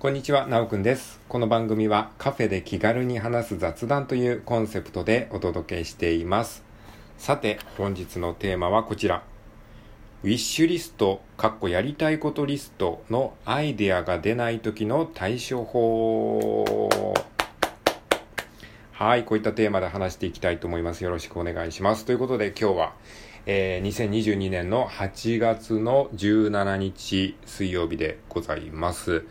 こんにちは、なおくんです。この番組はカフェで気軽に話す雑談というコンセプトでお届けしています。さて、本日のテーマはこちら。ウィッシュリスト、かっこやりたいことリストのアイデアが出ない時の対処法。はい、こういったテーマで話していきたいと思います。よろしくお願いします。ということで今日は、えー、2022年の8月の17日水曜日でございます。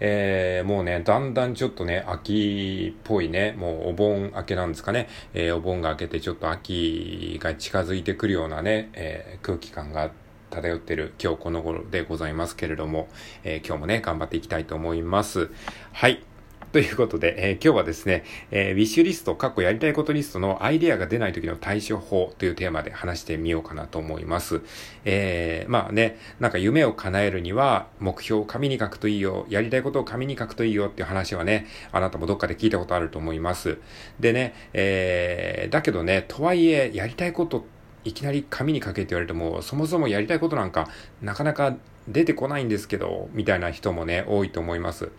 えー、もうね、だんだんちょっとね、秋っぽいね、もうお盆明けなんですかね、えー、お盆が明けてちょっと秋が近づいてくるようなね、えー、空気感が漂ってる今日この頃でございますけれども、え、今日もね、頑張っていきたいと思います。はい。ということで、えー、今日はですね、えー、ウィッシュリスト、過去やりたいことリストのアイデアが出ない時の対処法というテーマで話してみようかなと思います。えー、まあね、なんか夢を叶えるには目標を紙に書くといいよ、やりたいことを紙に書くといいよっていう話はね、あなたもどっかで聞いたことあると思います。でね、えー、だけどね、とはいえ、やりたいことっていきなり紙に書けって言われても、そもそもやりたいことなんかなかなか出てこないんですけど、みたいな人もね、多いと思います。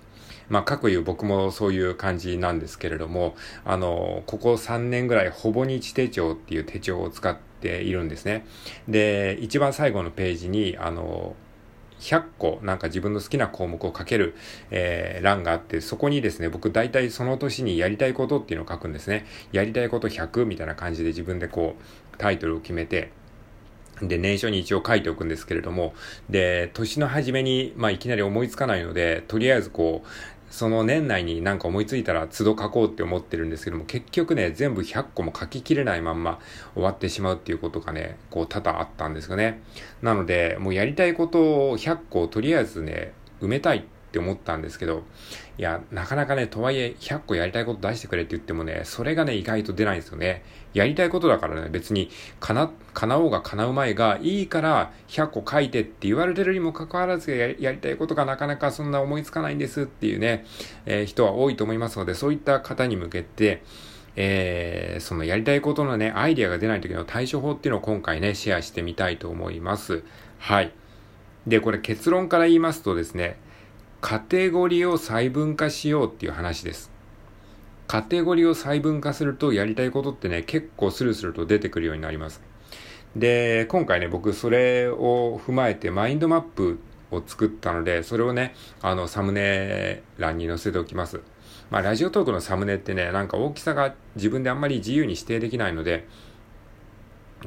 まあ、各言う僕もそういう感じなんですけれども、あの、ここ3年ぐらい、ほぼ日手帳っていう手帳を使っているんですね。で、一番最後のページに、あの、100個なんか自分の好きな項目を書ける、えー、欄があって、そこにですね、僕大体その年にやりたいことっていうのを書くんですね。やりたいこと100みたいな感じで自分でこう、タイトルを決めて、で、年初に一応書いておくんですけれども、で、年の初めに、まあ、いきなり思いつかないので、とりあえずこう、その年内になんか思いついたら都度書こうって思ってるんですけども、結局ね、全部100個も書ききれないまんま終わってしまうっていうことがね、こう多々あったんですよね。なので、もうやりたいことを100個をとりあえずね、埋めたいっって思ったんですけど、いや、なかなかね、とはいえ100個やりたいこと出してくれって言ってもね、それがね、意外と出ないんですよね。やりたいことだからね、別に、かな、叶おうが叶う前がいいから100個書いてって言われてるにもかかわらずややりたいことがなかなかそんな思いつかないんですっていうね、えー、人は多いと思いますので、そういった方に向けて、えー、そのやりたいことのね、アイディアが出ない時の対処法っていうのを今回ね、シェアしてみたいと思います。はい。で、これ結論から言いますとですね、カテゴリーを細分化しようっていう話です。カテゴリーを細分化するとやりたいことってね、結構スルスルと出てくるようになります。で、今回ね、僕それを踏まえてマインドマップを作ったので、それをね、あの、サムネ欄に載せておきます。まあ、ラジオトークのサムネってね、なんか大きさが自分であんまり自由に指定できないので、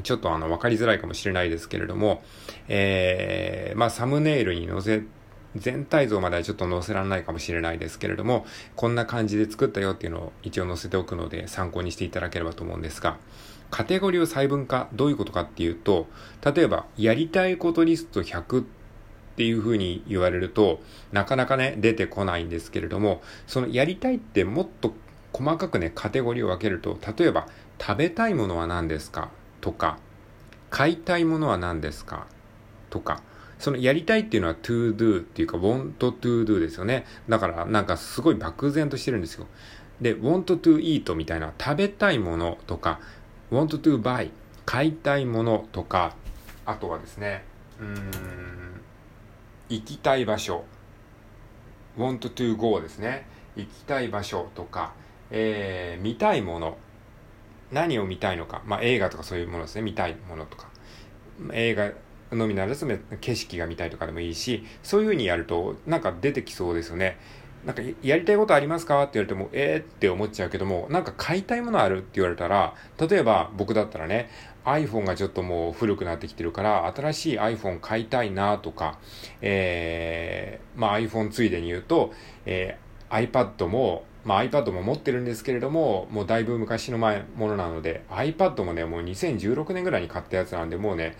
ちょっとあの、わかりづらいかもしれないですけれども、えー、まあ、サムネイルに載せ全体像まではちょっと載せられないかもしれないですけれども、こんな感じで作ったよっていうのを一応載せておくので参考にしていただければと思うんですが、カテゴリーを細分化、どういうことかっていうと、例えば、やりたいことリスト100っていうふうに言われると、なかなかね、出てこないんですけれども、そのやりたいってもっと細かくね、カテゴリーを分けると、例えば、食べたいものは何ですかとか、買いたいものは何ですかとか、そのやりたいっていうのは to do っていうか want to do ですよね。だからなんかすごい漠然としてるんですよ。で、want to eat みたいな食べたいものとか、want to buy 買いたいものとか、あとはですね、うーん、行きたい場所。want to go ですね。行きたい場所とか、えー、見たいもの。何を見たいのか。まあ映画とかそういうものですね。見たいものとか。映画のみならず景色が見たいとかでもいいし、そういう風にやるとなんか出てきそうですよね。なんかやりたいことありますか？って言われても、えーって思っちゃうけども、なんか買いたいものあるって言われたら、例えば僕だったらね、iPhone がちょっともう古くなってきてるから、新しい iPhone 買いたいなとか、えー、まあ iPhone ついでに言うと、えー、iPad も、まあ iPad も持ってるんですけれども、もうだいぶ昔の前ものなので、iPad もね、もう2016年ぐらいに買ったやつなんで、もうね、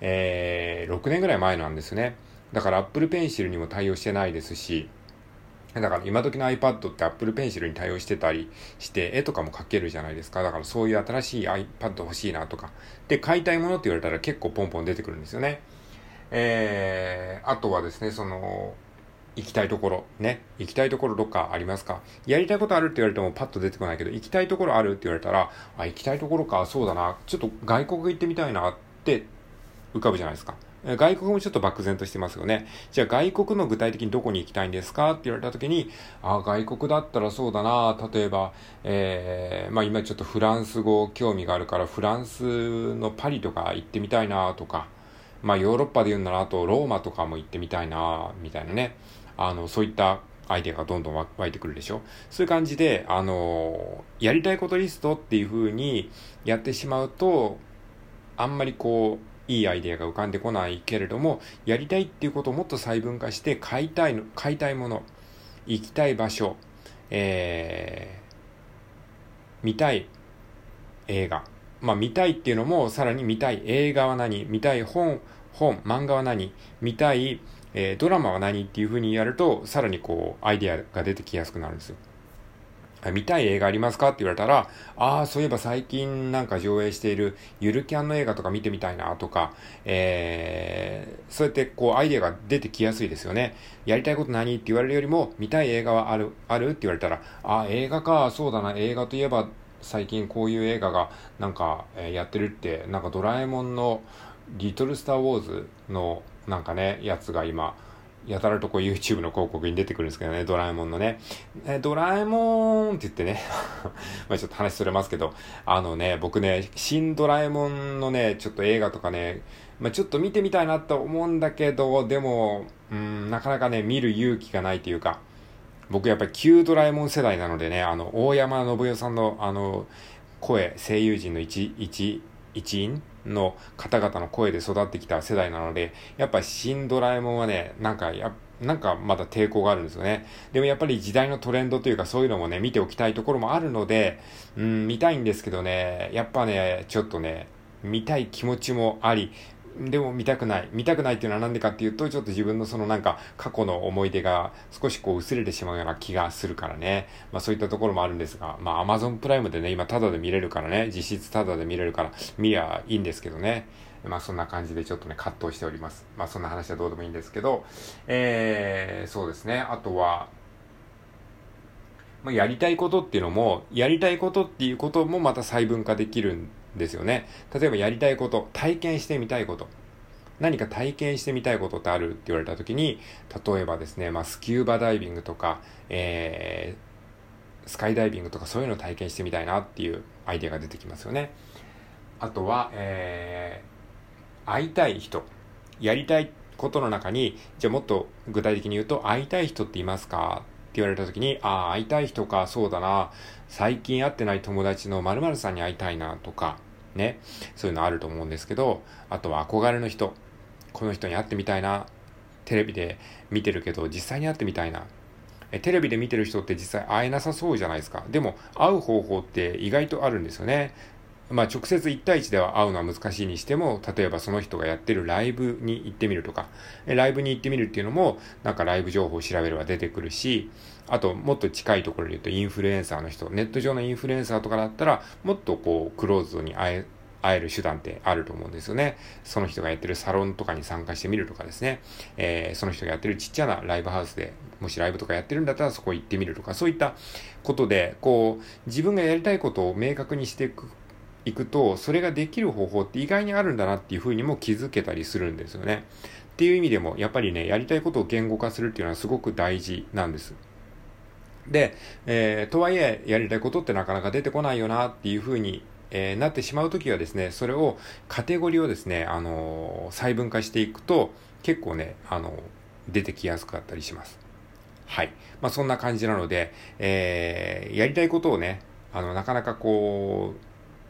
えー、6年ぐらい前なんですね。だから Apple Pencil にも対応してないですし、だから今時の iPad って Apple Pencil に対応してたりして、絵とかも描けるじゃないですか。だからそういう新しい iPad 欲しいなとか。で、買いたいものって言われたら結構ポンポン出てくるんですよね。えー、あとはですね、その、行きたいところ、ね。行きたいところどっかありますか？やりたいことあるって言われてもパッと出てこないけど、行きたいところあるって言われたら、あ、行きたいところか、そうだな。ちょっと外国行ってみたいなって浮かぶじゃないですか。外国もちょっと漠然としてますよね。じゃあ外国の具体的にどこに行きたいんですかって言われた時に、あ、外国だったらそうだな、例えば、えー、まあ今ちょっとフランス語興味があるからフランスのパリとか行ってみたいなとか、まあヨーロッパで言うならあとローマとかも行ってみたいなみたいなね。あの、そういったアイデアがどんどん湧いてくるでしょそういう感じで、あのやりたいことリストっていう風にやってしまうと、あんまりこう、いいアイデアが浮かんでこないけれども、やりたいっていうことをもっと細分化して、買いたいの、買いたいもの、行きたい場所、えー、見たい映画。まあ見たいっていうのも、さらに見たい映画は何？見たい本、本、漫画は何？見たい、えー、ドラマは何？っていう風にやると、さらにこう、アイデアが出てきやすくなるんですよ。見たい映画ありますか？って言われたら、ああ、そういえば最近なんか上映しているゆるキャンの映画とか見てみたいなとか、えー、そうやってこうアイデアが出てきやすいですよね。やりたいこと何？って言われるよりも、見たい映画はある、ある？って言われたら、ああ、映画か、そうだな、映画といえば最近こういう映画がなんか、やってるって、なんかドラえもんのリトルスターウォーズのなんかね、やつが今、やたらとこう YouTube の広告に出てくるんですけどね、ドラえもんのね。えドラえもんって言ってね まあちょっと話それますけど、あのね、僕ね、新ドラえもんのね、ちょっと映画とかね、まあちょっと見てみたいなと思うんだけど、でも、うん、なかなかね、見る勇気がないというか、僕やっぱり旧ドラえもん世代なのでね、あの、大山信代さんの、あの、声、声優陣の一、一、一員の方々の声で育ってきた世代なので、やっぱ新ドラえもんはね、なんかや、なんかまだ抵抗があるんですよね。でもやっぱり時代のトレンドというかそういうのもね、見ておきたいところもあるので、うん、見たいんですけどね、やっぱね、ちょっとね、見たい気持ちもあり、でも見たくない。見たくないっていうのはなんでかっていうと、ちょっと自分のそのなんか過去の思い出が少しこう薄れてしまうような気がするからね。まあそういったところもあるんですが、まあ Amazon プライムでね、今タダで見れるからね、実質タダで見れるから見りゃいいんですけどね。まあそんな感じでちょっとね、葛藤しております。まあそんな話はどうでもいいんですけど、えー、そうですね。あとは、まあ、やりたいことっていうのも、やりたいことっていうこともまた細分化できるんですよね。例えばやりたいこと、体験してみたいこと。何か体験してみたいことってあるって言われた時に、例えばですね、まあ、スキューバダイビングとか、えー、スカイダイビングとかそういうのを体験してみたいなっていうアイデアが出てきますよね。あとは、えー、会いたい人。やりたいことの中に、じゃあもっと具体的に言うと、会いたい人っていますか言われた時に、ああ、会いたい人か、そうだな。最近会ってない友達の〇〇さんに会いたいなとか、ね。そういうのあると思うんですけど、あとは憧れの人。この人に会ってみたいな。テレビで見てるけど、実際に会ってみたいな。えテレビで見てる人って実際会えなさそうじゃないですか。でも、会う方法って意外とあるんですよね。まあ、直接1対1では会うのは難しいにしても、例えばその人がやってるライブに行ってみるとか、ライブに行ってみるっていうのも、なんかライブ情報を調べれば出てくるし、あと、もっと近いところで言うと、インフルエンサーの人、ネット上のインフルエンサーとかだったら、もっとこう、クローズドに会え、会える手段ってあると思うんですよね。その人がやってるサロンとかに参加してみるとかですね。えー、その人がやってるちっちゃなライブハウスで、もしライブとかやってるんだったらそこ行ってみるとか、そういったことで、こう、自分がやりたいことを明確にしていくいくと、それができる方法って意外にあるんだなっていうふうにも気づけたりするんですよね。っていう意味でも、やっぱりね、やりたいことを言語化するっていうのはすごく大事なんです。で、えー、とはいえ、やりたいことってなかなか出てこないよなっていうふうに、えー、なってしまうときはですね、それを、カテゴリーをですね、あのー、細分化していくと、結構ね、あの出てきやすかったりします。はい。まあ、そんな感じなので、えー、やりたいことをね、あの、なかなかこう、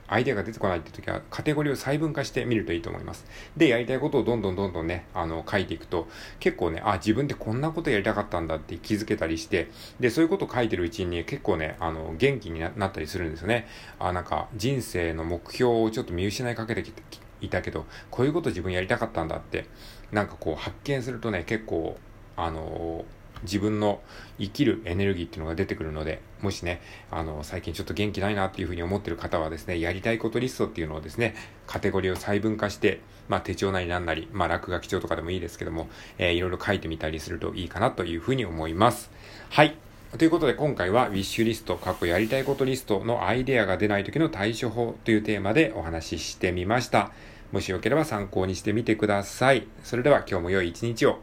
アイデアが出てこないって時は、カテゴリーを細分化してみるといいと思います。で、やりたいことをどんどんどんどんね、あの、書いていくと、結構ね、あ、自分ってこんなことやりたかったんだって気づけたりして、で、そういうことを書いてるうちに、結構ね、あの、元気になったりするんですよね。あ、なんか、人生の目標をちょっと見失いかけてきて、いたけど、こういうこと自分やりたかったんだって、なんかこう発見するとね、結構、あのー自分の生きるエネルギーっていうのが出てくるので、もしね、あの、最近ちょっと元気ないなっていうふうに思ってる方はですね、やりたいことリストっていうのをですね、カテゴリーを細分化して、まあ手帳なりなんなり、まあ落書き帳とかでもいいですけども、えー、いろいろ書いてみたりするといいかなというふうに思います。はい。ということで今回はウィッシュリスト、過去やりたいことリストのアイデアが出ない時の対処法というテーマでお話ししてみました。もしよければ参考にしてみてください。それでは今日も良い一日を。